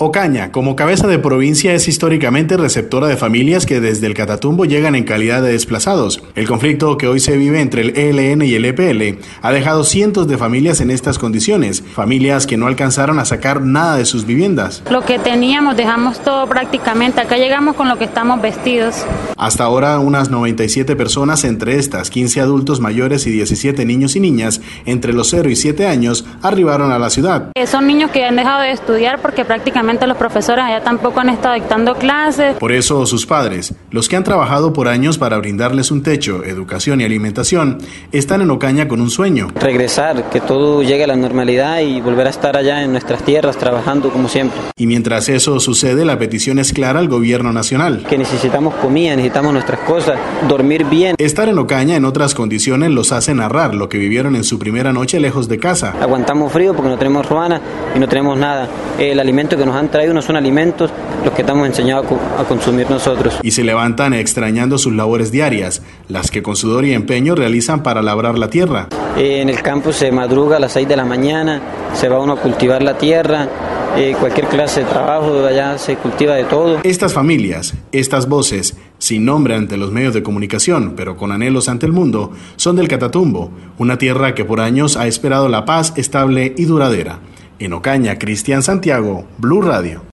Ocaña, como cabeza de provincia, es históricamente receptora de familias que desde el Catatumbo llegan en calidad de desplazados. El conflicto que hoy se vive entre el ELN y el EPL ha dejado cientos de familias en estas condiciones, familias que no alcanzaron a sacar nada de sus viviendas. Lo que teníamos dejamos todo prácticamente, acá llegamos con lo que estamos vestidos. Hasta ahora unas 97 personas, entre estas 15 adultos mayores y 17 niños y niñas, entre los 0 y 7 años, arribaron a la ciudad. Eh, son niños que han dejado de estudiar porque prácticamente los profesores allá tampoco han estado dictando clases. Por eso sus padres, los que han trabajado por años para brindarles un techo, educación y alimentación, están en Ocaña con un sueño. Regresar, que todo llegue a la normalidad y volver a estar allá en nuestras tierras trabajando como siempre. Y mientras eso sucede, la petición es clara al gobierno nacional. Que necesitamos comida, necesitamos nuestras cosas, dormir bien. Estar en Ocaña en otras condiciones los hace narrar lo que vivieron en su primera noche lejos de casa. Aguantamos frío porque no tenemos ruana y no tenemos nada. El alimento que nos han traído no son alimentos los que estamos enseñados a consumir nosotros. Y se levantan extrañando sus labores diarias, las que con sudor y empeño realizan para labrar la tierra. Eh, en el campo se madruga a las 6 de la mañana, se va uno a cultivar la tierra, eh, cualquier clase de trabajo, allá se cultiva de todo. Estas familias, estas voces, sin nombre ante los medios de comunicación, pero con anhelos ante el mundo, son del Catatumbo, una tierra que por años ha esperado la paz estable y duradera. En Ocaña, Cristian Santiago, Blue Radio.